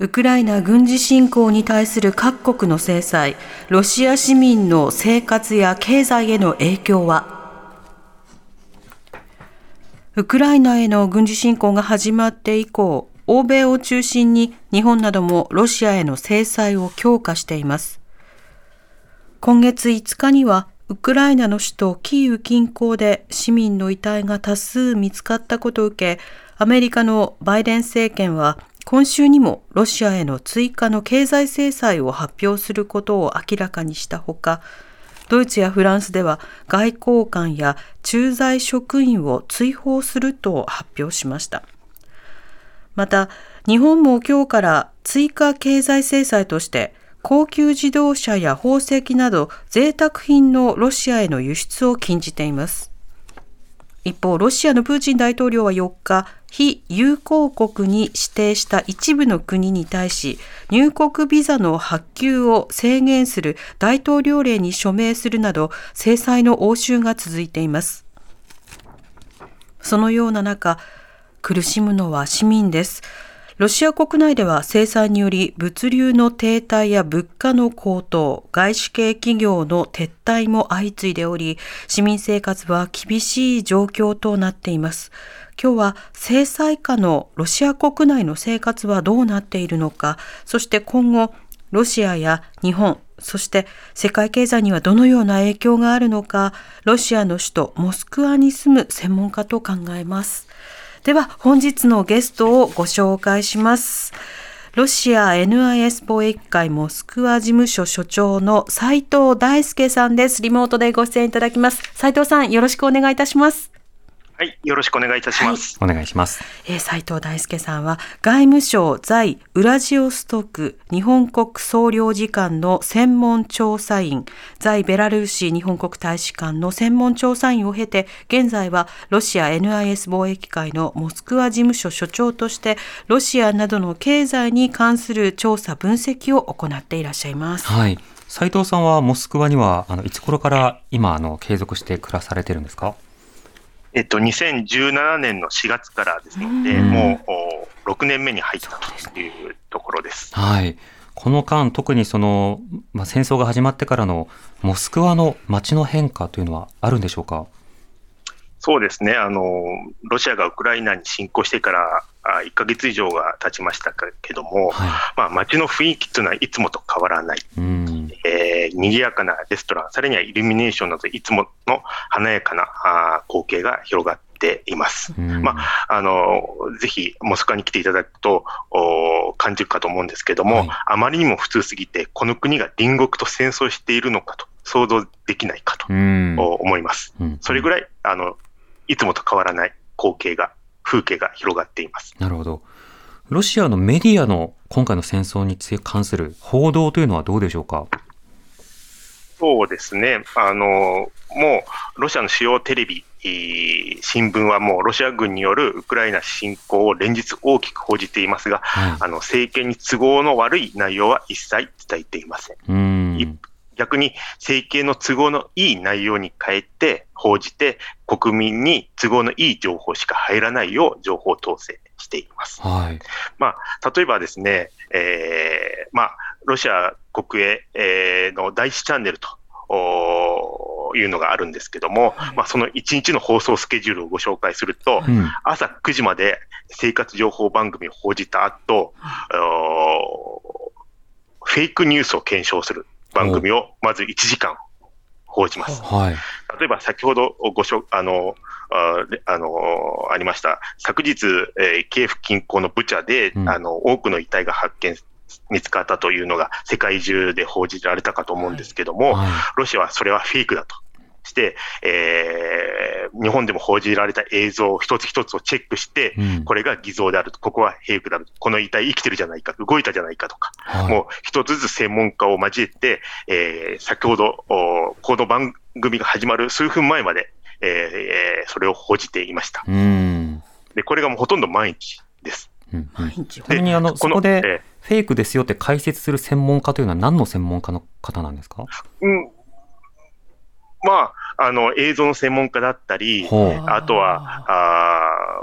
ウクライナ軍事侵攻に対する各国の制裁、ロシア市民の生活や経済への影響は？ウクライナへの軍事侵攻が始まって以降、欧米を中心に日本などもロシアへの制裁を強化しています。今月5日には、ウクライナの首都キーウ近郊で市民の遺体が多数見つかったことを受け、アメリカのバイデン政権は今週にもロシアへの追加の経済制裁を発表することを明らかにしたほか、ドイツやフランスでは外交官や駐在職員を追放すると発表しました。また、日本も今日から追加経済制裁として、高級自動車や宝石など贅沢品のロシアへの輸出を禁じています。一方、ロシアのプーチン大統領は4日、非友好国に指定した一部の国に対し、入国ビザの発給を制限する大統領令に署名するなど、制裁の応酬が続いています。そのような中、苦しむのは市民です。ロシア国内では制裁により物流の停滞や物価の高騰、外資系企業の撤退も相次いでおり、市民生活は厳しい状況となっています。今日は制裁下のロシア国内の生活はどうなっているのか、そして今後、ロシアや日本、そして世界経済にはどのような影響があるのか、ロシアの首都モスクワに住む専門家と考えます。では本日のゲストをご紹介します。ロシア NIS 貿易会モスクワ事務所所長の斉藤大輔さんです。リモートでご出演いただきます。斉藤さん、よろしくお願いいたします。はい、よろしくお願いいたします。お願いします。えー、斉藤大輔さんは外務省在ウラジオストク日本国総領事館の専門調査員、在ベラルーシ日本国大使館の専門調査員を経て、現在はロシア NIS 貿易会のモスクワ事務所所長として、ロシアなどの経済に関する調査分析を行っていらっしゃいます。はい。斉藤さんはモスクワには、あの、いつ頃から今、あの、継続して暮らされてるんですか？えっと、2017年の4月からですので、もうお6年目に入ったというところです。はい。この間、特にその、まあ、戦争が始まってからのモスクワの街の変化というのはあるんでしょうか？そうですね、あの、ロシアがウクライナに侵攻してからあ1ヶ月以上が経ちましたけども、はい。まあ、街の雰囲気というのはいつもと変わらない。うん。えー、賑やかなレストラン、さらにはイルミネーションなど、いつもの華やかなあー光景が広がっています。うんまあ、あの、ぜひ、モスクワに来ていただくと、お感じるかと思うんですけども、はいあまりにも普通すぎて、この国が隣国と戦争しているのかと、想像できないかと、思います。うんそれぐらい、あの、いつもと変わらない光景が、風景が広がっています。なるほど。ロシアのメディアの今回の戦争に関する報道というのはどうでしょうか？そうですね。あの、もう、ロシアの主要テレビ、えー新聞はもうロシア軍によるウクライナ侵攻を連日大きく報じていますが、はいあの、政権に都合の悪い内容は一切伝えていません。うん。逆に政権の都合のいい内容に変えて報じて、国民に都合のいい情報しか入らないよう情報統制しています。はい。まあ、例えばですね、えーまあ、ロシア国営、えーの第一チャンネルというのがあるんですけども、まあ、その1日の放送スケジュールをご紹介すると、うん。朝9時まで生活情報番組を報じた後、フェイクニュースを検証する番組をまず1時間報じます。はい。例えば先ほどごしょあのあであのありました、昨日、えーキエフ近郊のブチャで、うんあの多くの遺体が発見、見つかったというのが世界中で報じられたかと思うんですけども、はい。ロシアはそれはフェイクだとして、えー日本でも報じられた映像一つ一つをチェックして、うん。これが偽造であると、ここはフェイクであると、この遺体生きてるじゃないか、動いたじゃないかとか、はい。もう一つずつ専門家を交えて、えー先ほど、おこの番組が始まる数分前まで、えーえーそれを報じていました。うん。で、これがもうほとんど毎日です。うんちなみにあの、このそこでえフェイクですよって解説する専門家というのは何の専門家の方なんですか？うん、まあ、あの、映像の専門家だったり。あとは、あ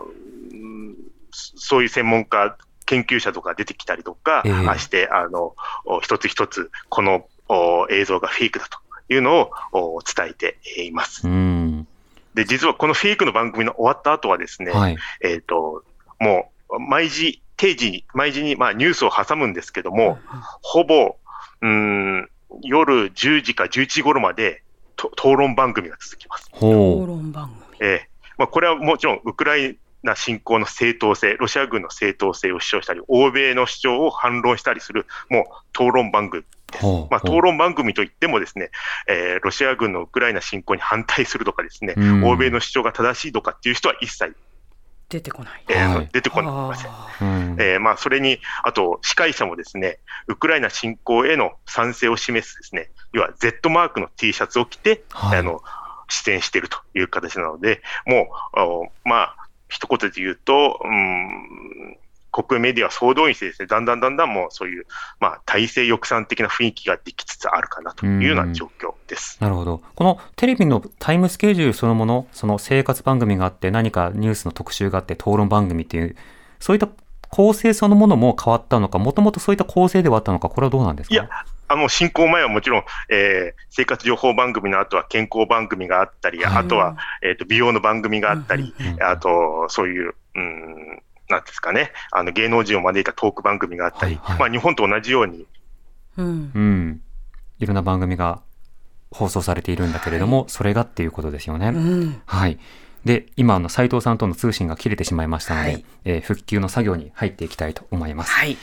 そういう専門家、研究者とか出てきたりとか、して、あの、お一つ一つ、このお映像がフェイクだというのをお伝えています。うん。で、実はこのフェイクの番組の終わった後はですね、はい。えっ、と、もう、毎時、定時に、毎時に、まあ、ニュースを挟むんですけども、ほぼ、うーん、夜10時か11時頃まで、と討論番組が続きます。討。論番組。ええまあ、これはもちろん、ウクライナ侵攻の正当性、ロシア軍の正当性を主張したり、欧米の主張を反論したりする、もう討論番組。ほう。まあ、討論番組といってもですね、えーロシア軍のウクライナ侵攻に反対するとかですね、うん欧米の主張が正しいとかっていう人は一切、出てこない。えーはい出てこません。あうん。えーまあ、それに、あと、司会者もですね、ウクライナ侵攻への賛成を示すですね、要は Z マークの T シャツを着て、はいあの、出演しているという形なので、もう、おまあ、一言で言うと、うん、国営メディアは総動員してですね、だんだんだんだんもうそういう、まあ、体制抑散的な雰囲気ができつつあるかなというような状況です。なるほど。このテレビのタイムスケジュールそのもの、その生活番組があって、何かニュースの特集があって、討論番組っていう、そういった構成そのものも変わったのか、もともとそういった構成ではあったのか、これはどうなんですか？いや、あの、侵攻前はもちろん、えー生活情報番組の後は健康番組があったり、はい。あとは、えっ、と、美容の番組があったり、あと、そういう、うん、なんですかね、あの、芸能人を招いたトーク番組があったり、はいはいまあ、日本と同じように、うんう。ん。いろんな番組が放送されているんだけれども、それがっていうことですよね。うん。はい。で、今、あの、斉藤さんとの通信が切れてしまいましたので、はいえー復旧の作業に入っていきたいと思います。はい。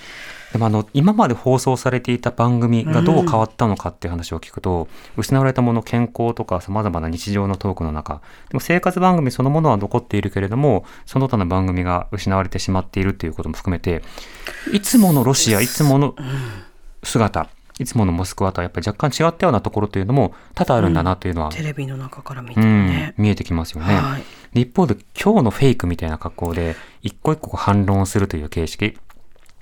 でもあの、今まで放送されていた番組がどう変わったのかっていう話を聞くと、失われたもの、健康とか様々な日常のトークの中、でも生活番組そのものは残っているけれども、その他の番組が失われてしまっているっていうことも含めて、いつものロシア、いつもの姿、いつものモスクワとはやっぱり若干違ったようなところというのも多々あるんだなというのは、テレビの中から見てうん。見えてきますよね。はい。で一方で今日のフェイクみたいな格好で一個一個反論をするという形式。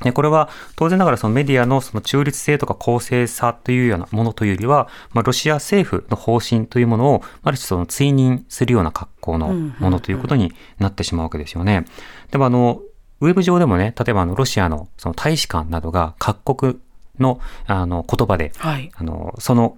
でこれは当然ながらそのメディアのその中立性とか公正さというようなものというよりは、まあ、ロシア政府の方針というものをある種その追認するような格好のものということになってしまうわけですよね。でもあの、ウェブ上でもね、例えばあのロシアのその大使館などが各国のあの言葉ではい。あの、その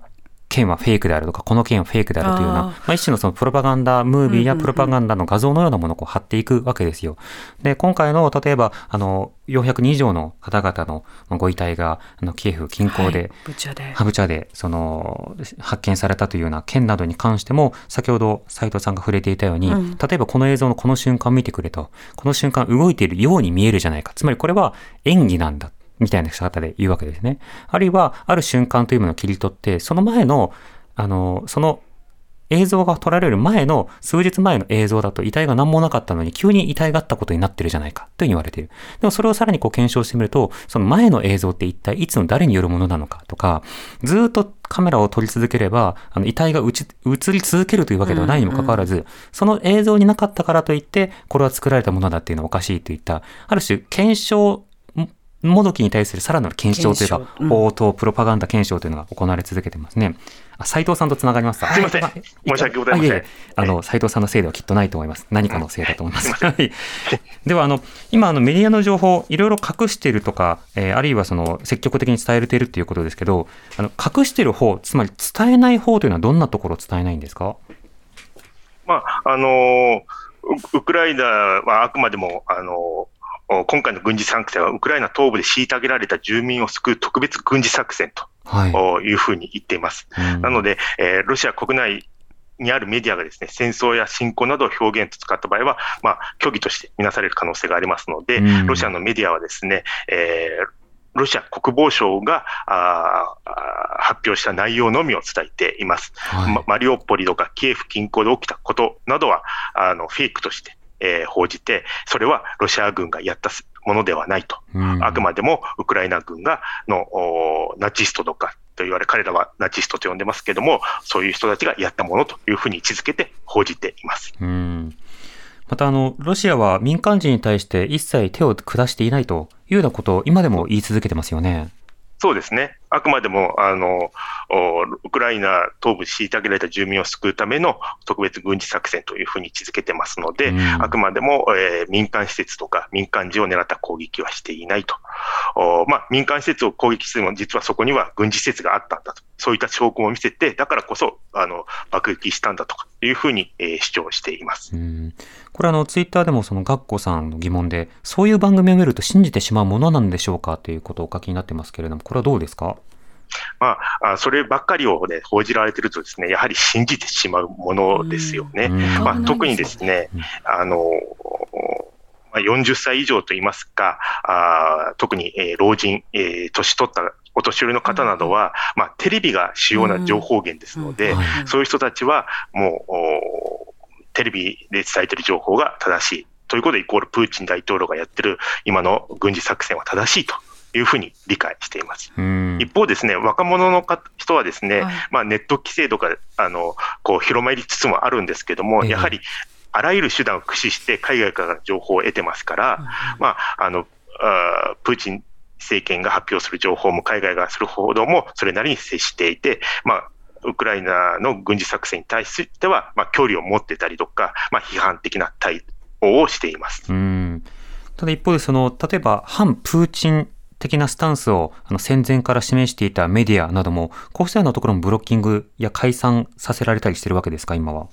件はフェイクであるとか、この件はフェイクであるというような、あーまあ、一種のそのプロパガンダムービーやプロパガンダの画像のようなものをこう貼っていくわけですよ。で、今回の、例えば、あの、400人以上の方々のまあご遺体が、あの、キエフ近郊で、はいブチャで。ハブチャで、その、発見されたというような件などに関しても、先ほど斉藤さんが触れていたように、うん例えばこの映像のこの瞬間見てくれと、この瞬間動いているように見えるじゃないか。つまりこれは演技なんだ。みたいな方で言うわけですね。あるいは、ある瞬間というものを切り取って、その前の、あの、その映像が撮られる前の、数日前の映像だと遺体が何もなかったのに急に遺体があったことになってるじゃないかというふうに言われている。でもそれをさらにこう検証してみると、その前の映像って一体いつの誰によるものなのかとか、ずーっとカメラを撮り続ければ、あの遺体が映映り続けるというわけではないにもかかわらず、その映像になかったからといって、これは作られたものだっていうのはおかしいといった、ある種検証もどきに対するさらなる検証というか、応答、プロパガンダ検証というのが行われ続けてますね。あ、斉藤さんとつながりました。すいませんあ申し訳ございませんあえあの、斉藤さんのせいではきっとないと思います。何かのせいだと思います。はい。では、あの、今、あの、メディアの情報、いろいろ隠しているとか、えーあるいはその、積極的に伝えているということですけど、あの、隠している方、つまり伝えない方というのはどんなところを伝えないんですか？まあ、あのーウウクライナはあくまでも、あの今回の軍事作戦は、ウクライナ東部で虐げられた住民を救う特別軍事作戦はい。というふうに言っています。うんなので、えーロシア国内にあるメディアがですね、戦争や侵攻などを表現と使った場合は、まあ、虚偽として見なされる可能性がありますので、うんロシアのメディアはですね、えーロシア国防省が発表した内容のみを伝えています。はいまマリオポリとかキエフ近郊で起きたことなどは、あの、フェイクとして、えー報じて、それはロシア軍がやったものではないと。うんあくまでもウクライナ軍がのおナチストとかと言われ、彼らはナチストと呼んでますけども、そういう人たちがやったものというふうに位置づけて報じています。うんまたあの、ロシアは民間人に対して一切手を下していないというようなことを今でも言い続けてますよね。そうですね。あくまでも、あの、おウクライナ東部虐げられた住民を救うための特別軍事作戦というふうに位置づけてますので、うんあくまでも、えー民間施設とか民間人を狙った攻撃はしていないと。おまあ、民間施設を攻撃するも、実はそこには軍事施設があったんだと。そういった証拠も見せて、だからこそ、あの、爆撃したんだとかいうふうに、えー主張しています。うんこれあの、ツイッターでもそのガッコさんの疑問で、そういう番組を見ると信じてしまうものなんでしょうかということをお書きになってますけれども、これはどうですか？まあ、あそればっかりを、ね、報じられてるとですね、やはり信じてしまうものですよね。うん。まあ、特にですねうん、あの、まあ、40歳以上といいますか、あー特に、えー老人、えー年取ったお年寄りの方などは、まあ、テレビが主要な情報源ですので、そういう人たちはもう、おテレビで伝えている情報が正しい。ということで、イコールプーチン大統領がやってる今の軍事作戦は正しいというふうに理解しています。うん。一方ですね、若者のか人はですね、はい。まあ、ネット規制とか、あの、こう、広まりつつもあるんですけども、ええ。やはり、あらゆる手段を駆使して海外からの情報を得てますから、まあ、あの、あープーチン政権が発表する情報も海外がする報道もそれなりに接していて、まあ、ウクライナの軍事作戦に対しては、まあ、距離を持ってたりとか、まあ、批判的な対応をしています。うん。ただ一方でその、例えば反プーチン的なスタンスをあの戦前から示していたメディアなども、こうしたようなところもブロッキングや解散させられたりしてるわけですか、今は。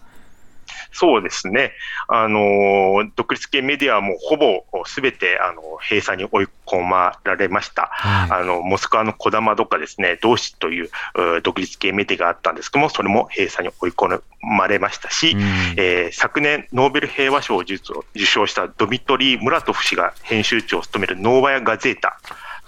そうですね。あの、独立系メディアはもうほぼすべて、あの、閉鎖に追い込まられました。はいあの、モスクワの小玉とかですね、同志というう独立系メディアがあったんですけども、それも閉鎖に追い込まれましたし、うんえー昨年、ノーベル平和賞を受受賞したドミトリー・ムラトフ氏が編集長を務めるノーバヤ・ガゼータ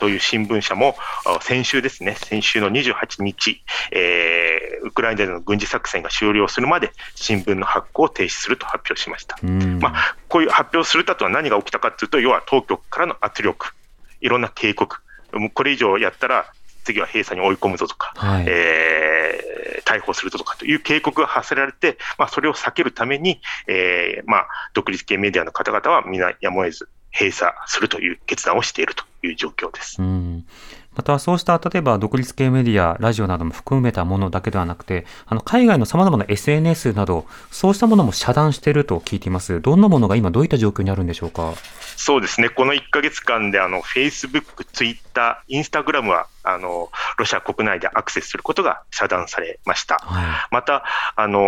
という新聞社も、あ先週ですね、先週の28日、えーウクライナでの軍事作戦が終了するまで、新聞の発行を停止すると発表しました。うんまあ、こういう発表するとは何が起きたかというと、要は当局からの圧力、いろんな警告、もうこれ以上やったら、次は閉鎖に追い込むぞとか、はいえー逮捕するぞとかという警告が発せられて、まあ、それを避けるために、えーまあ、独立系メディアの方々は皆やむを得ず閉鎖するという決断をしているという状況です。うんまたそうした例えば独立系メディア、ラジオなども含めたものだけではなくて、あの海外の様々な SNS など、そうしたものも遮断していると聞いています。どんなものが今どういった状況にあるんでしょうか？そうですね、この1ヶ月間で、あの、Facebook、Twitter、Instagram は、あの、ロシア国内でアクセスすることが遮断されました。はまた、あのー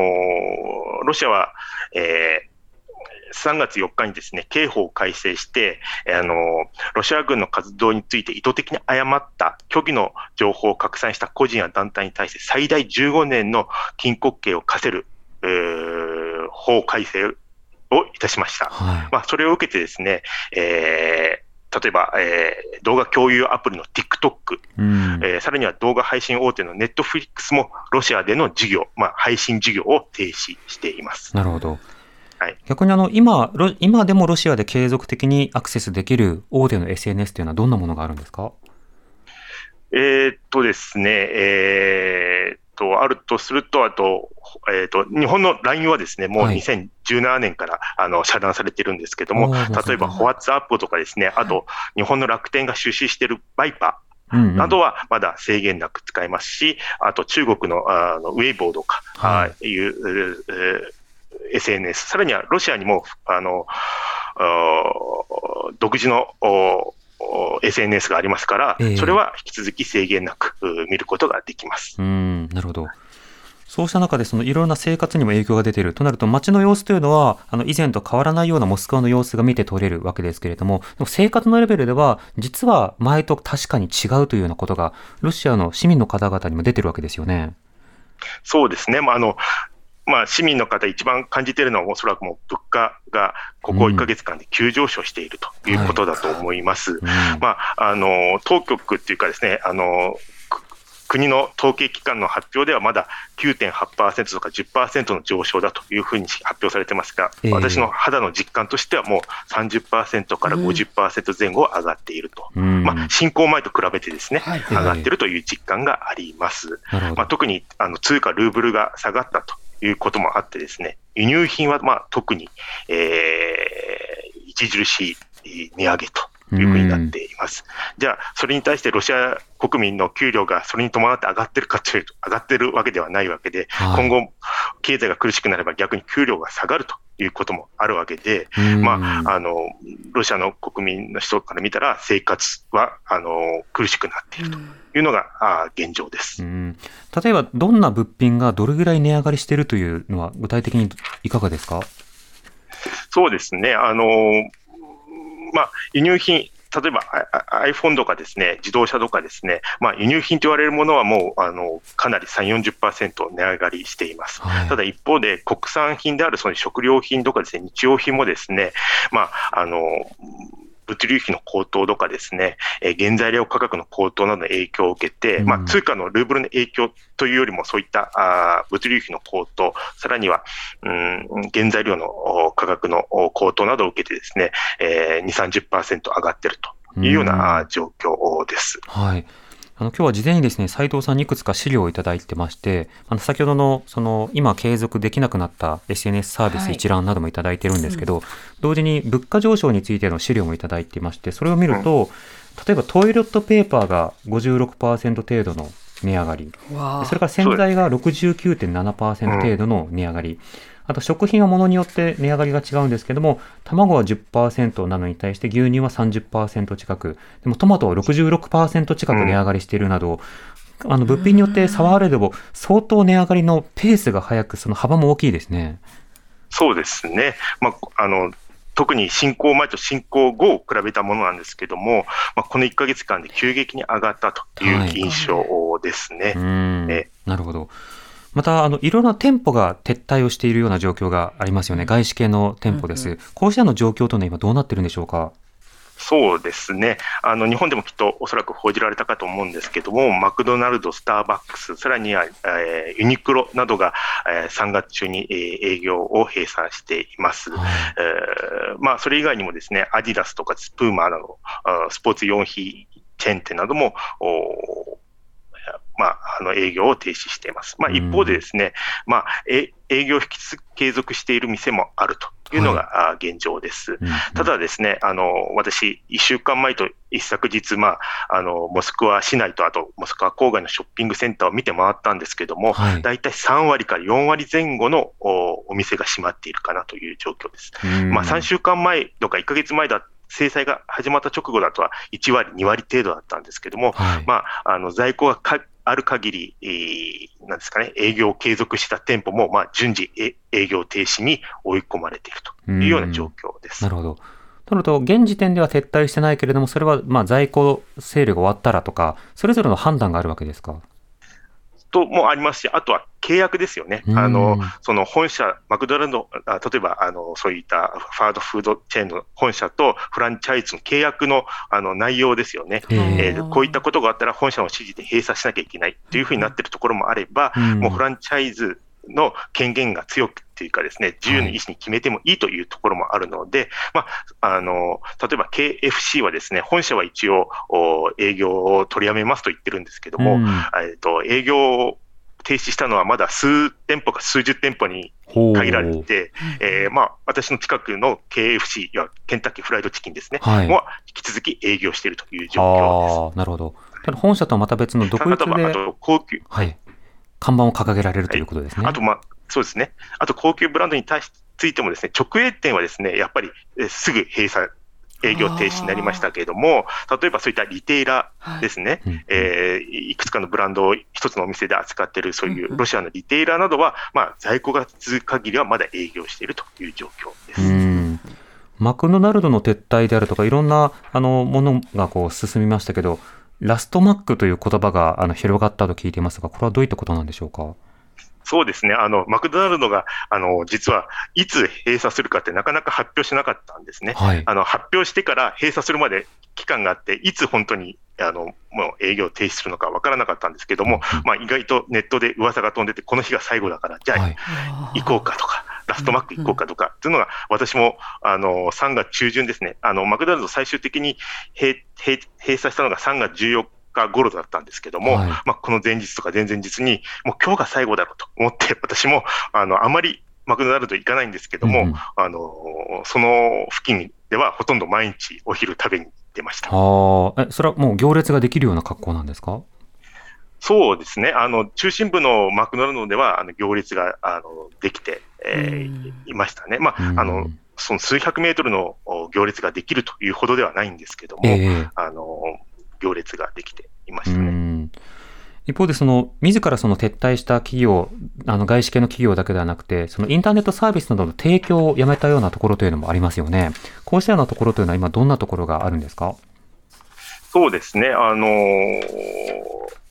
ロシアは、えー3月4日にですね、刑法を改正して、あのーロシア軍の活動について意図的に誤った虚偽の情報を拡散した個人や団体に対して最大15年の禁錮刑を課せる、えー法改正をいたしましたい。。はい。まあ、それを受けてですね、えー例えば、えー動画共有アプリの TikTok、うんえーさらには動画配信大手の Netflix もロシアでの事業、まあ、配信事業を停止しています。なるほど。はい。逆にあの今ロ、今でもロシアで継続的にアクセスできる大手の SNS というのはどんなものがあるんですか？えーっとですね、えーっと、あるとすると、あと、えーっと、日本の LINE はですね、もうはい。2017年から、あの遮断されてるんですけどもおーなるほ、ど例えば WhatsApp とかですね、あと、日本の楽天が出資しているバイパー、うんうん。などはまだ制限なく使えますし、あと中国のあのウェイボーとか、はい。あいううう SNS、さらにはロシアにもあのあ独自の SNS がありますから、ええそれは引き続き制限なくう見ることができます。うん、なるほど。そうした中で、そのいろいろな生活にも影響が出ているとなると、街の様子というのは、あの以前と変わらないようなモスクワの様子が見て取れるわけですけれども、でも生活のレベルでは、実は前と確かに違うというようなことが、ロシアの市民の方々にも出てるわけですよね。そうですね、まああのまあ、市民の方、一番感じているのは、おそらくもう物価がここ1か月間で急上昇しているということだと思います。うん。まあ、あの当局っていうかですね、あのく国の統計機関の発表ではまだ9.8%とか10%の上昇だというふうに発表されてますが、えー私の肌の実感としてはもう30%から50%前後上がっていると、うん。まあ、進行前と比べてですね、はい。上がっているという実感があります。まあ、特にあの通貨ルーブルが下がったということもあってですね、輸入品はまあ特に、えー著しい値上げというふうになっています。じゃあ、それに対してロシア国民の給料がそれに伴って上がってるかというと、上がってるわけではないわけで、はい。今後、経済が苦しくなれば逆に給料が下がるということもあるわけで、うん。まあ、あのロシアの国民の人から見たら、生活はあの苦しくなっているというのが、あ現状です。うん。例えば、どんな物品がどれぐらい値上がりしているというのは、具体的にいかがですか？そうですね、あのまあ、輸入品、例えば iPhone とかですね、自動車とかですね、まあ、輸入品と言われるものはもうあのかなり3、40%値上がりしています。はいただ一方で、国産品であるその食料品とかですね、日用品もですね、まあ、あの物流費の高騰とかですね、えー原材料価格の高騰などの影響を受けて、うんまあ、通貨のルーブルの影響というよりも、そういったあー物流費の高騰、さらには、うん、原材料のお価格のお高騰などを受けてですね、えー、2、30%上がっているというような状況です。はい。あの今日は事前にですね、斉藤さんにいくつか資料をいただいてまして、あの先ほどのその今継続できなくなった SNS サービスはい。一覧などもいただいてるんですけど、同時に物価上昇についての資料もいただいてまして、それを見ると、例えばトイレットペーパーが56%程度の値上がり、それから洗剤が69.7%程度の値上がり、あと食品はものによって値上がりが違うんですけども、卵は10%なのに対して牛乳は30%近く、でもトマトは66%近く値上がりしているなど、あの物品によって差はあれども、相当値上がりのペースが速く、その幅も大きいですね。そうですね。まあ、あの、特に侵攻前と侵攻後を比べたものなんですけども、まあ、この1ヶ月間で急激に上がったという印象ですね。うーんえなるほど。また、あの、いろんな店舗が撤退をしているような状況がありますよね。外資系の店舗です。こうしたの状況というのは今どうなってるんでしょうか？そうですね。あの、日本でもきっとおそらく報じられたかと思うんですけども、マクドナルド、スターバックス、さらには、えーユニクロなどが、えー3月中に、えー営業を閉鎖しています。はいえーまあ、それ以外にもですね、アディダスとかスプーマーなど、あスポーツ用品チェーン店なども、おまあ、あの営業を停止しています。まあ、うん一方でですね、まあ、え営業を引き継続している店もあるというのが、あ現状です。うんただですね、あの、私、1週間前と一昨日、まあ、あの、モスクワ市内と、あと、モスクワ郊外のショッピングセンターを見て回ったんですけども、はい大体3割から4割前後のおお店が閉まっているかなという状況です。うんまあ、3週間前とか1ヶ月前だ、制裁が始まった直後だとは1割、2割程度だったんですけども、はいまあ、あの在庫がかある限り、えーなんですかね、営業を継続した店舗も、まあ、順次え営業停止に追い込まれているというような状況です。なるほど。となると、現時点では撤退してないけれども、それはまあ在庫セールが終わったらとか、それぞれの判断があるわけですか？ともありますし、あとは契約ですよね。うんあの、その本社、マクドナルド、あ例えば、あの、そういったファードフードチェーンの本社とフランチャイズの契約のあの内容ですよね。ええーこういったことがあったら本社の指示で閉鎖しなきゃいけないというふうになっているところもあれば、うんもうフランチャイズの権限が強くっていうかですね、自由の意思に決めてもいいというところもあるので、まあ、あの、例えば KFC はですね、本社は一応お営業を取りやめますと言ってるんですけども、うん。えっと、営業を停止したのはまだ数店舗か数十店舗に限られてえーまあ、私の近くの KFC やケンタッキーフライドチキンですね、はい。は引き続き営業しているという状況です。ああ、なるほただ本社とはまた別の独立で、と高級、はい、看板を掲げられるということですね。あと、まあ、そうですね。あと、高級ブランドに対しついてもですね、直営店はですね、やっぱりえーすぐ閉鎖、営業停止になりましたけれども、例えばそういったリテイラーですね、うんえーいくつかのブランドを一つのお店で扱っているそういうロシアのリテイラーなどは、まあ、在庫が続く限りはまだ営業しているという状況です。うんマクドナルドの撤退であるとか、いろんなあのものがこう進みましたけど、ラストマックという言葉があの広がったと聞いていますが、これはどういったことなんでしょうか？そうですね。あの、マクドナルドが、あの、実はいつ閉鎖するかってなかなか発表しなかったんですね。はい。あの、発表してから閉鎖するまで期間があって、いつ本当にあのもう営業を停止するのかわからなかったんですけども、まあ、意外とネットで噂が飛んでて、この日が最後だから、じゃあはい。行こうかとか、ラストマック行こうかとかっていうのが、私もあの3月中旬ですね、あのマクドナルド最終的に閉閉閉鎖したのが3月14日頃だったんですけども、はいまあ、この前日とか前々日に、もう今日が最後だろうと思って、私もあのあまりマクドナルド行かないんですけども、うんうんあのその付近ではほとんど毎日お昼食べに行ってました。はあ。え、それはもう行列ができるような格好なんですか？そうですね、あの中心部のマクドナルドではあの行列があのできて、えーいましたね。まあ、あのその数百メートルのお行列ができるというほどではないんですけども、ええ。あの行列ができていましうたね。ん。一方で、その、自らその撤退した企業、あの、外資系の企業だけではなくて、そのインターネットサービスなどの提供をやめたようなところというのもありますよね。こうしたようなところというのは今どんなところがあるんですか？そうですね、あのー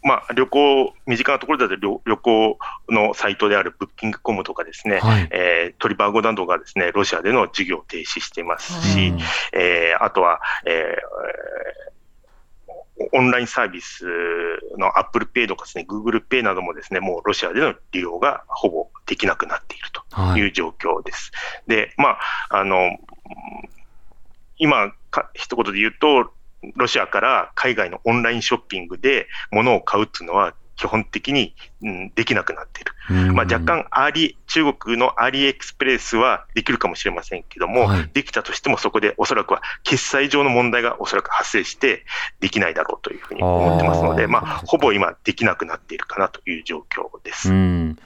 まあ、旅行、身近なところだと旅旅行のサイトであるブッキングコムとかですね、はい。えートリバーゴなどがですね、ロシアでの事業を停止していますし、うんえーあとは、えーオンラインサービスの Apple Pay とかですね、Google Pay などもですね、もうロシアでの利用がほぼできなくなっているとはいいう状況です。で、まあ、あの、うん今か、一言で言うと、ロシアから海外のオンラインショッピングで物を買うっていうのは基本的に、うん、できなくなっている。うんまあ、若干アリ、中国の AliExpress はできるかもしれませんけども、はいできたとしてもそこでおそらくは決済上の問題がおそらく発生してできないだろうというふうに思ってますので、あーまあ、ほぼ今できなくなっているかなという状況です。うん。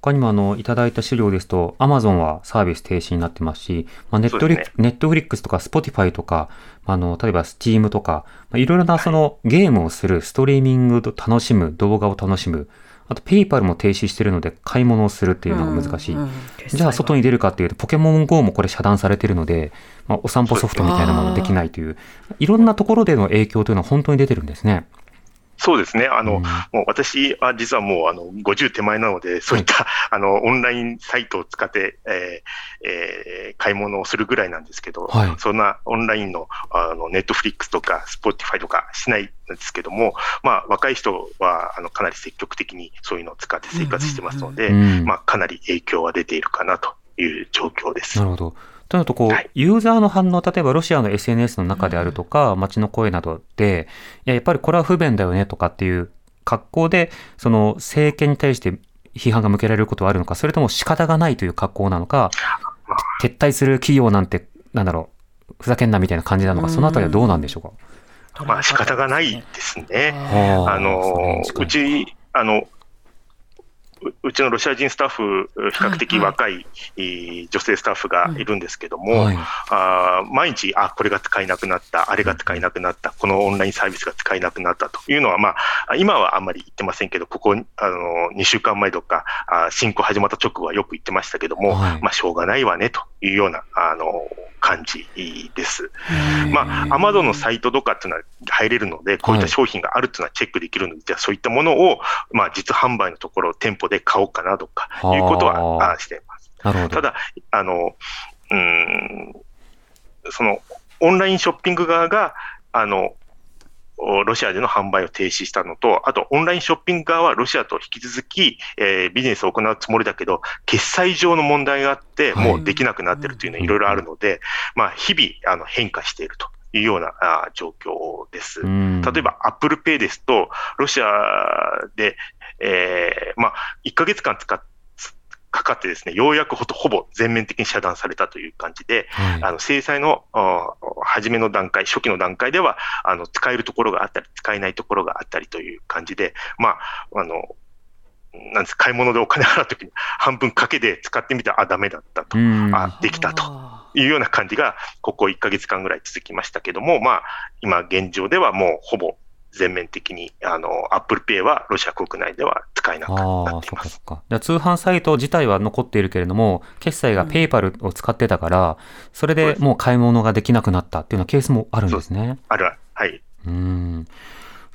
他にもあの、いただいた資料ですと、アマゾンはサービス停止になってますし、まあ、ネットリそうですネットフリックスとかスポティファイとか、あの、例えばスチームとか、まあ、いろいろなそのゲームをする、ストリーミングと楽しむ、動画を楽しむ、あとペイパルも停止してるので買い物をするっていうのが難しい。じゃあ外に出るかっていうと、ポケモン GO もこれ遮断されてるので、まあ、お散歩ソフトみたいなものできないという、いろんなところでの影響というのは本当に出てるんですね。そうですね。あの、うんもう私は実はもうあの50手前なので、そういった、あのオンラインサイトを使って、えーえー買い物をするぐらいなんですけど、はいそんなオンラインのあのネットフリックスとかスポティファイとかしないんですけども、まあ、若い人はあのかなり積極的にそういうのを使って生活してますので、うんまあ、かなり影響は出ているかなという状況ですな。るほど。となると、こう、はい。ユーザーの反応、例えばロシアの SNS の中であるとか、街の声などで、いや、やっぱりこれは不便だよねとかっていう格好で、その政権に対して批判が向けられることはあるのか、それとも仕方がないという格好なのか、撤退する企業なんて、なんだろう、ふざけんなみたいな感じなのか、そのあたりはどうなんでしょうか？まあ仕方がないですね。ああのうちあのううちのロシア人スタッフ、比較的若い、えー女性スタッフがいるんですけども、はい。あー毎日、あこれが使えなくなった、あれが使えなくなった、このオンラインサービスが使えなくなったというのは、まあ、今はあんまり言ってませんけど、ここあの2週間前とか、あ侵攻始まった直後はよく言ってましたけども、はい。まあ、しょうがないわねというようなあの感じです。まあ、アマゾンのサイトとかっていうのは入れるので、こういった商品があるっていうのはチェックできるので、じゃあそういったものを、まあ、実販売のところ、店舗で買おうかなとかいうことははああしています。ただ、あの、うーん、その、オンラインショッピング側が、あの、おロシアでの販売を停止したのと、あとオンラインショッピング側はロシアと引き続き、えービジネスを行うつもりだけど、決済上の問題があって、はい。もうできなくなってるというのはいろいろあるので、まあ、日々あの変化しているというようなあ状況です。うん。例えば、アップルペイですと、ロシアで、えーまあ、1ヶ月間使っかかってですね、ようやくほとほぼ全面的に遮断されたという感じで、はい。あの制裁のあ初めの段階、初期の段階では、あの使えるところがあったり、使えないところがあったりという感じで、まあ、あの、なんです買い物でお金払うときに半分賭けで使ってみたら、あ、ダメだったと、うん。あ、できたと。いうような感じが、ここ1ヶ月間ぐらい続きましたけども、まあ、今現状ではもうほぼ全面的に、あの、アップルペイはロシア国内では使えなくなっています。あ通販サイト自体は残っているけれども、決済がペイパルを使ってたから、それでもう買い物ができなくなったっていうようなケースもあるんですね。あるわ、はい。うーん。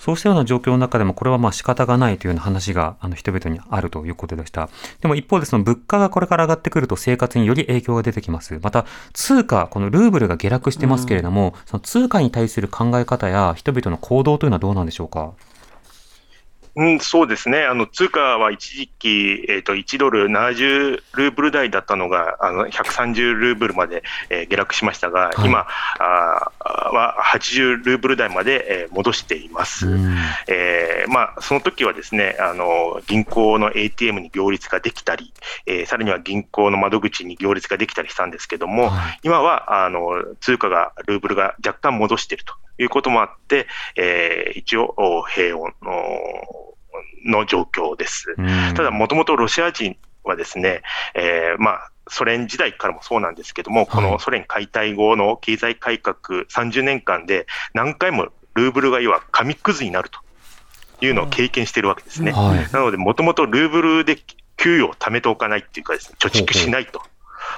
そうしたような状況の中でも、これはまあ仕方がないというような話が、あの、人々にあるということでした。でも一方で、その物価がこれから上がってくると生活により影響が出てきます。また、通貨、このルーブルが下落してますけれども、その通貨に対する考え方や人々の行動というのはどうなんでしょうか？うん、そうですね。あの、通貨は一時期、えっ、と、1ドル70ルーブル台だったのが、あの、130ルーブルまで、えー下落しましたが、はい今あーは80ルーブル台まで、えー戻しています。うんえーまあ、その時はですね、あの、銀行の ATM に行列ができたり、えーさらには銀行の窓口に行列ができたりしたんですけども、はい今は、あの、通貨が、ルーブルが若干戻しているということもあって、えー一応、お平穏のの状況です。うんただ、もともとロシア人はですね、えーまあ、ソ連時代からもそうなんですけども、このソ連解体後の経済改革30年間で何回もルーブルが要は紙くずになるというのを経験しているわけですね。はい。なので、もともとルーブルで給与を貯めておかないっていうかですね、貯蓄しないと。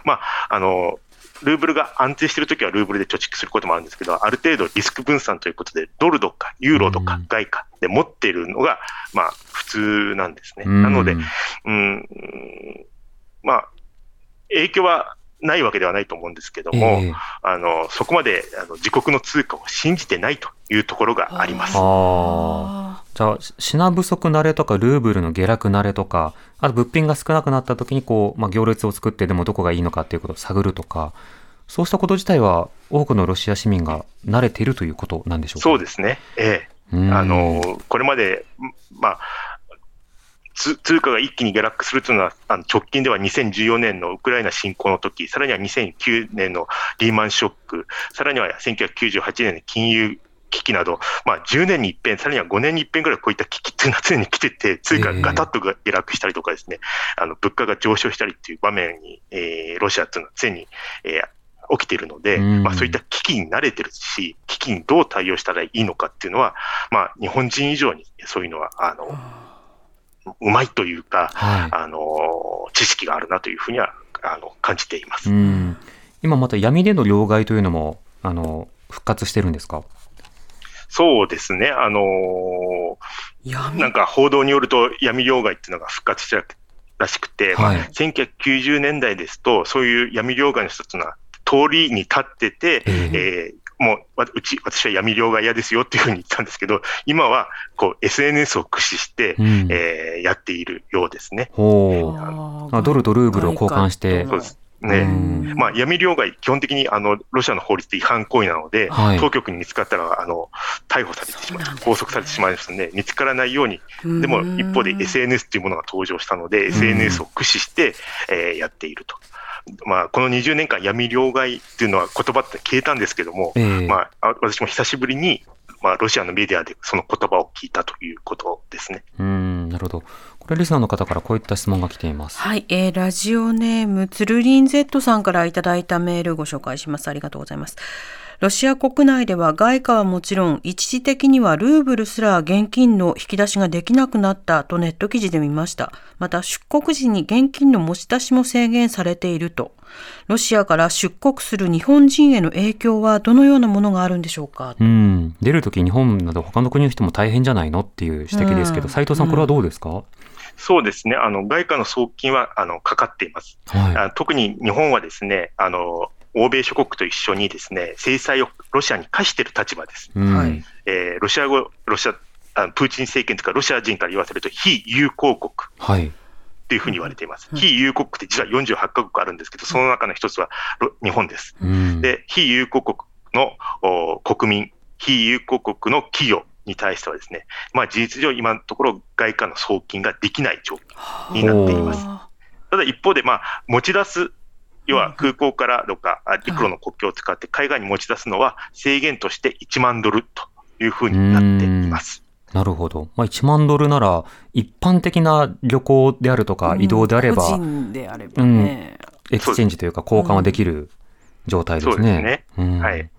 まあ、あの、ルーブルが安定しているときはルーブルで貯蓄することもあるんですけど、ある程度リスク分散ということで、ドルとかユーロとかうん。外貨で持っているのが、まあ、普通なんですね。うん。なので、うん、まあ、影響はないわけではないと思うんですけども、ええ。あの、そこまであの自国の通貨を信じてないというところがあります。じゃあ、し品不足慣れとか、ルーブルの下落慣れとか、あと物品が少なくなった時に、こう、まあ、行列を作ってでもどこがいいのかっていうことを探るとか、そうしたこと自体は、多くのロシア市民が慣れているということなんでしょうか？そうですね。ええ。うんあの、これまで、んまあ、つ通貨が一気に下落するというのは、あの直近では2014年のウクライナ侵攻の時、さらには2009年のリーマンショック、さらには1998年の金融危機など、まあ、10年に一遍、さらには5年に一遍ぐらいこういった危機っていうのは常に来てて、通貨がガタッと下落したりとかですね、あの物価が上昇したりっていう場面に、えーロシアっていうのは常に、えー起きているので、うんまあ、そういった危機に慣れてるし、危機にどう対応したらいいのかっていうのは、まあ、日本人以上にそういうのは、あの、うまいというか、はあの、知識があるなというふうには、あの、感じていまい。す。うん。今また闇での両替というのも、あの、復活してるんですか？そうですね、あの闇なんか報道によると闇両替っていうのが復活したらしくて、はいまあ、1990年代ですと、そういう闇両替の人っていうのは通りに立ってて、えええーもうわうち、私は闇両替嫌ですよっていうふうに言ったんですけど、今はこう SNS を駆使して、うん。えーやっているようですね。ほう。ああドルとルーブルを交換してそうです。うね。んまあ、闇両替、基本的にあのロシアの法律で違反行為なので、はい当局に見つかったらあの逮捕されてしまう拘束されてしまいますので、見つからないように、でも一方で SNS というものが登場したので、SNS を駆使して、えーやっていると。まあ、この20年間、闇両替っていうのは言葉って消えたんですけども、ええまあ、あ私も久しぶりに、まあ、ロシアのメディアでその言葉を聞いたということですね。うん、なるほど。これ、リスナーの方からこういった質問が来ています。はい、えーラジオネームつるりん Z さんからいただいたメールご紹介します。ありがとうございます。ロシア国内では外貨はもちろん一時的にはルーブルすら現金の引き出しができなくなったとネット記事で見ました。また出国時に現金の持ち出しも制限されていると。ロシアから出国する日本人への影響はどのようなものがあるんでしょうか？うん、出るとき日本など他の国の人も大変じゃないのっていう指摘ですけど、うん斉藤さん、これはどうですか、そうですね。あの、外貨の送金は、あの、かかっています。はあ特に日本はですね、あの、欧米諸国と一緒にですね、制裁をロシアに課している立場です。はいえーロシア語、ロシア、あプーチン政権とかロシア人から言わせると非友好国はい。っていうふうに言われています。うん非友好国って実は48カ国あるんですけど、その中の一つはロ日本です。うん、で、非友好国のお国民、非友好国の企業に対してはですね、まあ事実上今のところ外貨の送金ができない状況になっています。ただ一方で、まあ、持ち出す、要は空港からとか、あ陸路の国境を使って海外に持ち出すのは制限として1万ドルというふうになっています。なるほど。まあ、1万ドルなら、一般的な旅行であるとか移動であれば、個人であればね。エクスチェンジというか交換はできる状態ですね。そうですねうんはい。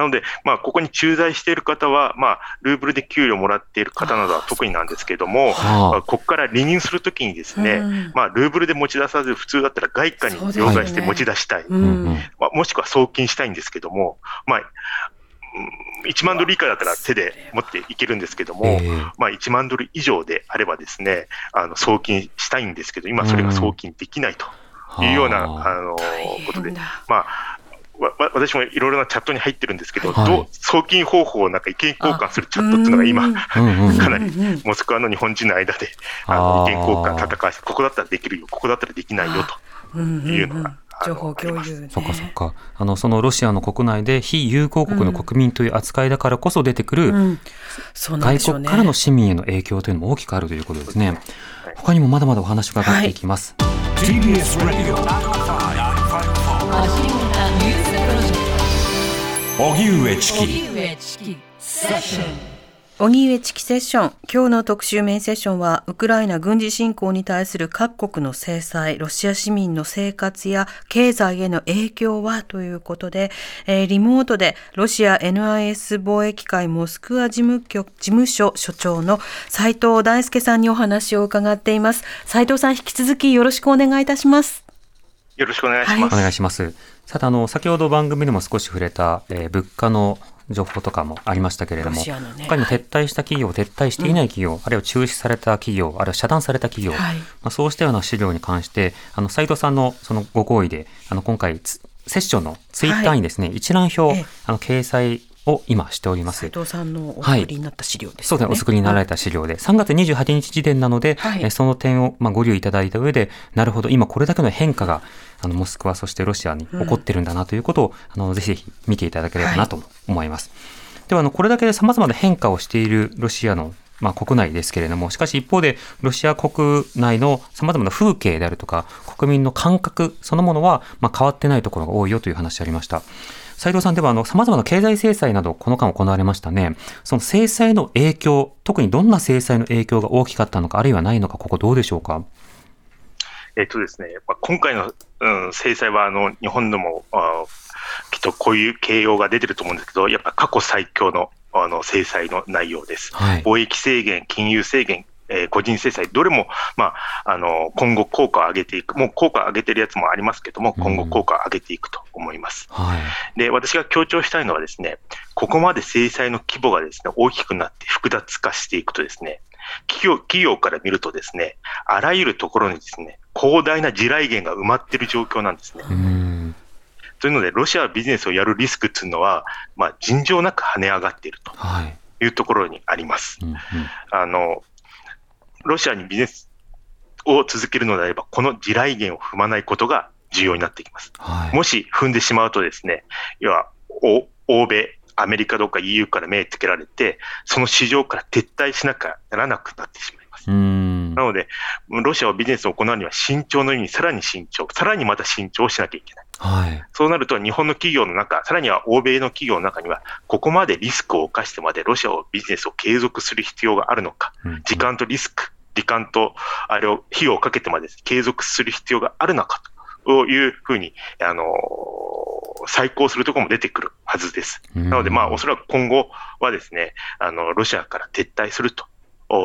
なので、まあ、ここに駐在している方は、まあ、ルーブルで給料もらっている方などは特になんですけれども、はあまあここから離任するときにですね、うんまあ、ルーブルで持ち出さず、普通だったら外貨に両替して持ち出したい。ううんうん。んまあ、もしくは送金したいんですけども、まあ、1万ドル以下だったら手で持っていけるんですけども、ええ。まあ、1万ドル以上であればですね、あの送金したいんですけど、今それが送金できないというような、はあ。あのことでまあ、わわ私もいろいろなチャットに入ってるんですけど、はい。どう送金方法をなんか意見交換するチャットっていうのが今、うんうんうん。かなりモスクワの日本人の間であの意見交換戦わして、ここだったらできるよ、ここだったらできないようんというのが、あの情報共有、ね、そっかそっか。あの、そのロシアの国内で非友好国の国民という扱いだからこそ出てくる、うん、そうなんで外国からの市民への影響というのも大きくあるということですね。他にもまだまだお話を伺っていきます。TBS Radio 荻上チキ。荻上チキセッション。今日の特集メインセッションはウクライナ軍事侵攻に対する各国の制裁ロシア市民の生活や経済への影響はということで、えーリモートでロシア NIS 貿易会モスクワ事務局事務所所長の斉藤大輔さんにお話を伺っています。斉藤さん引き続きよろしくお願いいたします。よろしくお願いします。お願いします。さて、あの、先ほど番組でも少し触れた、えー物価の情報とかもありましたけれども、ね他にも撤退した企業、撤退していない企業、あるいは中止された企業、あるいは遮断された企業、はい。まあ、そうしたような資料に関して、あの、斉藤さんのそのご好意で、あの、今回、つセッションのツイッターにですね、一覧表、ええ。あの、掲載を今しております。斉。藤さんのお作りになった資料ですよね、そうですね、お作りになられた資料で、3月28日時点なので、はい。えーその点を、まあ、ご留意いただいた上で、なるほど、今これだけの変化が、あの、モスクワ、そしてロシアに起こってるんだなということを、あの、ぜひぜひ見ていただければなと思います。では、あの、これだけ様々な変化をしているロシアの、まあ、国内ですけれども、しかし一方で、ロシア国内の様々な風景であるとか、国民の感覚そのものは、まあ、変わってないところが多いよという話ありました。斉藤さんでは、あの、様々な経済制裁など、この間行われましたね。その制裁の影響、特にどんな制裁の影響が大きかったのか、あるいはないのか、ここどうでしょうか？えっとですね、まあ、今回の、うん、制裁はあの日本でもあきっとこういう形容が出てると思うんですけど、やっぱ過去最強のあの制裁の内容です。はい。貿易制限、金融制限、えー個人制裁、どれも、まあ、あの今後、効果を上げていく、もう効果を上げてるやつもありますけども、今後、効果を上げていくと思います。はい。で、私が強調したいのはですね、ここまで制裁の規模がですね、大きくなって複雑化していくとですね、企業企業から見るとですね、あらゆるところにですね、広大な地雷原が埋まっている状況なんですね。うーん。というので、ロシアはビジネスをやるリスクっていうのは、まあ、尋常なく跳ね上がっているとはい。いうところにあります。うんうん。あの、ロシアにビジネスを続けるのであれば、この地雷原を踏まないことが重要になってきます。はい。もし踏んでしまうとですね、要は、お欧米、アメリカどっか EU から目つけられて、その市場から撤退しなきゃならなくなってしまいます。なので、ロシアはビジネスを行うには慎重の意味にさらに慎重、さらにまた慎重をしなきゃいけない。はい。そうなると、日本の企業の中、さらには欧米の企業の中には、ここまでリスクを冒してまでロシアをビジネスを継続する必要があるのか、うんうん時間とリスク、時間とあれを費用をかけてまで継続する必要があるのかというふうに、あの再考するところも出てくるはずです。うんなので、まあ、おそらく今後はですね、あの、ロシアから撤退すると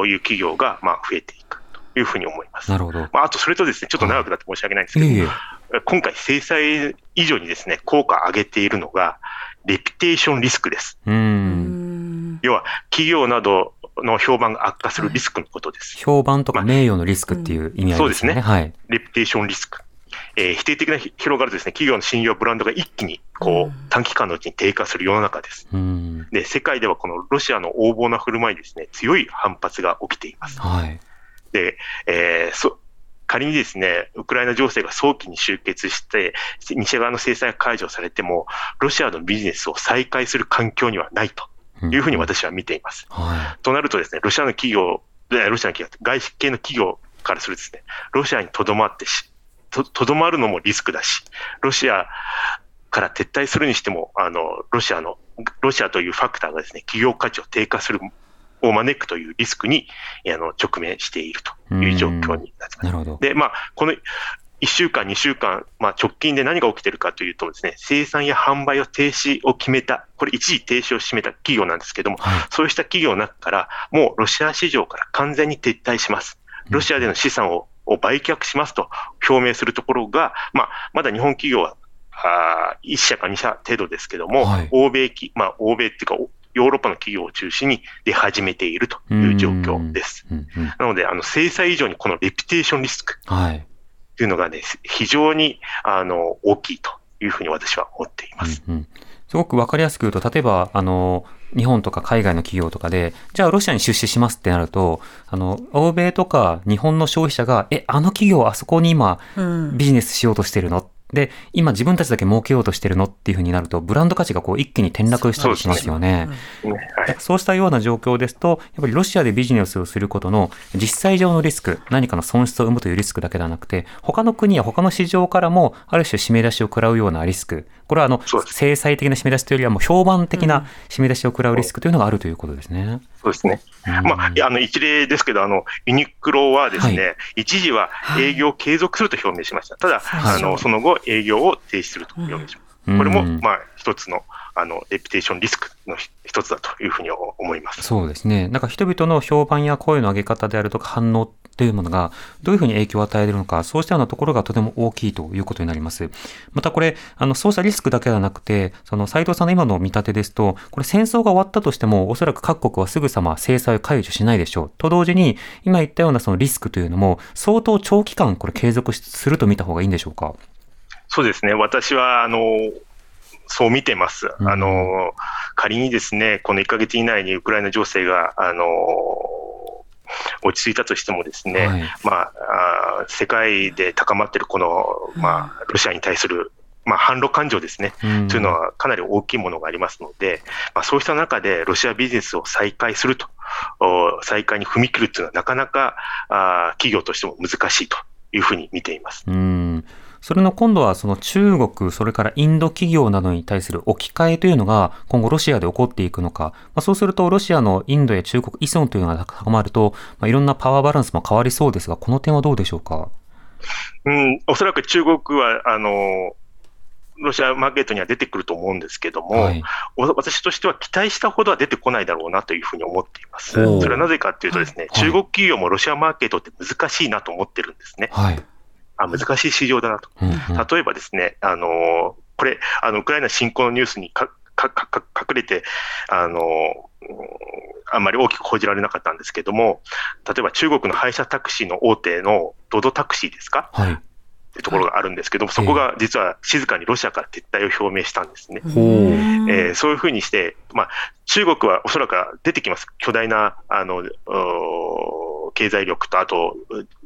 いう企業が、まあ、増えていくというふうに思います。なるほど。まあ、あと、それとですね、ちょっと長くなって申し訳ないんですけど、いえいえ。今回、制裁以上にですね、効果を上げているのが、レピテーションリスクです。うんん要は、企業などの評判が悪化するリスクのことです。評判とか名誉のリスクっていう意味合いですよね。うんはい。レピテーションリスク。えー否定的な広がるとですね、企業の信用、ブランドが一気に、こうんう、短期間のうちに低下する世の中です。うーん。で、世界ではこのロシアの横暴な振る舞いにですね、強い反発が起きています。はい。で、えーそ仮にですね、ウクライナ情勢が早期に終結して、西側の制裁が解除されても、ロシアのビジネスを再開する環境にはないというふうに私は見ています。はとなるとですね、ロシアの企業、でロシアの企業、外資系の企業からするとですね、ロシアにとどまってし、ととどまるのもリスクだし、ロシアから撤退するにしても、あの、ロシアの、ロシアというファクターがですね、企業価値を低下する、を招くというリスクに、あの、直面しているという状況になりますい。。なるほど。で、まあ、この1週間、2週間、まあ、直近で何が起きてるかというとですね、生産や販売を停止を決めた、これ一時停止を決めた企業なんですけども、はい。そうした企業の中から、もうロシア市場から完全に撤退します。ロシアでの資産をを売却しますと表明するところが、まあ、まだ日本企業はあ1社か2社程度ですけども、はい欧米き、まあ、欧米っていうか、おヨーロッパの企業を中心に出始めているという状況です。うんうんなので、あの制裁以上にこのレピュテーションリスクはい。というのがね、非常にあの大きいというふうに私は思っています。うんうんすごくわかりやすく言うと、例えば、あの、日本とか海外の企業とかで、じゃあロシアに出資しますってなると、あの、欧米とか日本の消費者が、え、あの企業あそこに今うん。ビジネスしようとしてるの？で、今自分たちだけ儲けようとしてるの？っていうふうになると、ブランド価値がこう一気に転落したりしますよね。ね。はいそうしたような状況ですと、やっぱりロシアでビジネスをすることの実際上のリスク、何かの損失を生むというリスクだけではなくて、他の国や他の市場からもある種締め出しを食らうようなリスク、これはあの制裁的な締め出しというよりはもう評判的な締め出しを食らうリスクというのがあるということですね。そうですね。まあ、あの一例ですけど、あのユニクロはですね、は一時は営業を継続すると表明しました。ただ、はいあのその後、営業を停止すると表明しました。うんこれも、うんまあ、一つのあのレピュテーションリスクの一つだというふうに思います。そうですね。なんか人々の評判や声の上げ方であるとか反応というものがどういうふうに影響を与えるのか、そうしたようなところがとても大きいということになります。またこれ、あの、そうしたリスクだけではなくて、その斉藤さんの今の見立てですと、これ戦争が終わったとしても、おそらく各国はすぐさま制裁を解除しないでしょう。と同時に、今言ったようなそのリスクというのも、相当長期間これ継続すると見た方がいいんでしょうか？そうですね、私はあのそう見てます、うんあの。仮にですね、この1ヶ月以内にウクライナ情勢があの落ち着いたとしてもですね、はいまあ、あー世界で高まっているこの、まあ、ロシアに対する、まあ、反ロ感情ですね、うんというのはかなり大きいものがありますので、まあ、そうした中でロシアビジネスを再開すると、お再開に踏み切るというのはなかなかあー企業としても難しいというふうに見ています。うん。それの今度はその中国、それからインド企業などに対する置き換えというのが今後ロシアで起こっていくのか、まあ、そうするとロシアのインドや中国依存というのが高まると、まあ、いろんなパワーバランスも変わりそうですが、この点はどうでしょうか？うん、おそらく中国は、あの、ロシアマーケットには出てくると思うんですけども、はい。お私としては期待したほどは出てこないだろうなというふうに思っています。それはなぜかというとですね、はい中国企業もロシアマーケットって難しいなと思ってるんですね。はい。あ難しい市場だなと。うんうん例えばですね、あのこれ、あのウクライナ侵攻のニュースにかかかか隠れて、あのうんあんまり大きく報じられなかったんですけども、例えば中国の配車タクシーの大手のドドタクシーですか？はい。ってところがあるんですけども、そこが実は静かにロシアから撤退を表明したんですね。ほうえーそういうふうにして、まあ、中国はおそらく出てきます。巨大な、あの、経済力と、あと、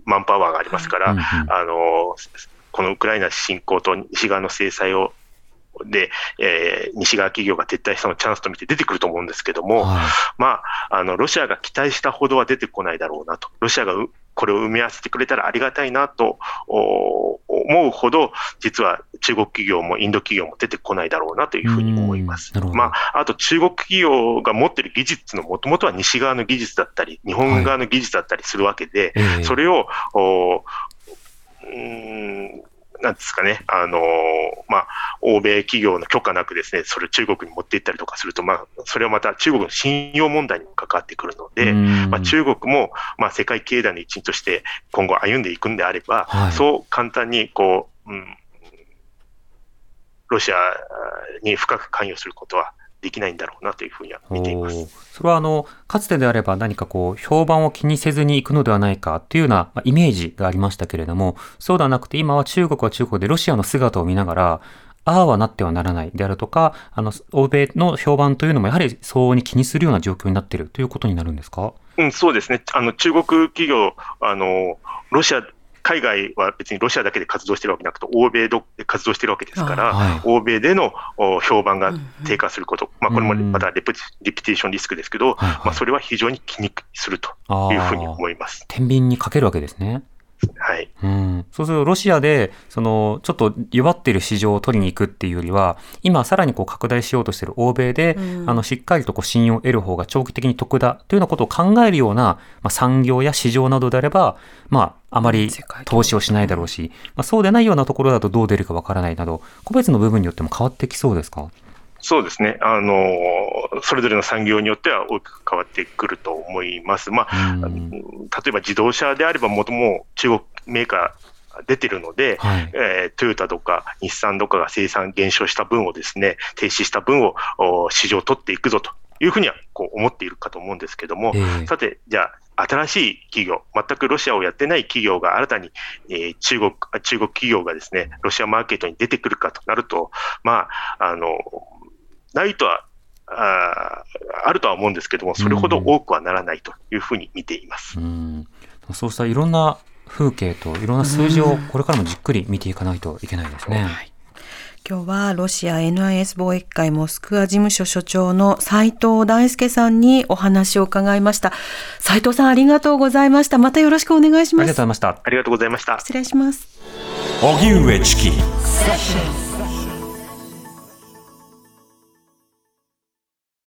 マンパワーがありますから、うんうんあの、このウクライナ侵攻と西側の制裁を、で、えー西側企業が撤退したのをチャンスと見て出てくると思うんですけども、はいまあ、あの、ロシアが期待したほどは出てこないだろうなと。ロシアがうこれを埋め合わせてくれたらありがたいなとお思うほど、実は中国企業もインド企業も出てこないだろうなというふうに思います。まあ、あと中国企業が持っている技術のもともとは西側の技術だったり、日本側の技術だったりするわけで、ええ。それを、おうーんなんですかね、あのーまあ、欧米企業の許可なくですね、それを中国に持っていったりとかすると、まあ、それはまた中国の信用問題にも関わってくるので、うん。まあ、中国も、まあ、世界経済の一員として今後歩んでいくんであれば、はい。そう簡単にこう、うん、ロシアに深く関与することはできないんだろうなというふうには見ています。それはあの、かつてであれば何かこう、評判を気にせずに行くのではないかというようなまあイメージがありましたけれども、そうではなくて今は中国は中国でロシアの姿を見ながら、ああはなってはならないであるとか、あの、欧米の評判というのもやはり相応に気にするような状況になっているということになるんですか？うん、そうですね。あの、中国企業、あの、ロシア、海外は別にロシアだけで活動してるわけなくて、欧米で活動してるわけですから、はい。欧米でのお評判が低下すること、まあ、これもうんまたレプレピテーションリスクですけど、はいはい。まあ、それは非常に気にするとあいうふうにあ、思います。天秤にかけるわけですね。はい。うん、そうするとロシアでそのちょっと弱っている市場を取りに行くっていうよりは今さらにこう拡大しようとしている欧米で、うん。あのしっかりとこう信用を得る方が長期的に得だというようなことを考えるような、まあ、産業や市場などであれば、まあ、あまり投資をしないだろうし、まあ、そうでないようなところだとどう出るかわからないなど個別の部分によっても変わってきそうですか？そうですね。あの、それぞれの産業によっては大きく変わってくると思います。まあ、うん例えば自動車であれば、もとも中国メーカー出てるので、はい。えートヨタとか日産とかが生産減少した分をですね、停止した分をお市場を取っていくぞというふうにはこう思っているかと思うんですけども、ええさて、じゃあ、新しい企業、全くロシアをやってない企業が新たに、えー中国、あ中国企業がですね、ロシアマーケットに出てくるかとなると、まあ、あの、ないとは、あーあるとは思うんですけども、それほど多くはならないというふうに見ています。うん。そうしたいろんな風景といろんな数字をこれからもじっくり見ていかないといけないですね。今日はロシア NIS 貿易会モスクワ事務所所長の斉藤大輔さんにお話を伺いました。斉藤さんありがとうございました。またよろしくお願いしありがとうごます。ざいました。ありがとうございました。失礼します。荻上チキ.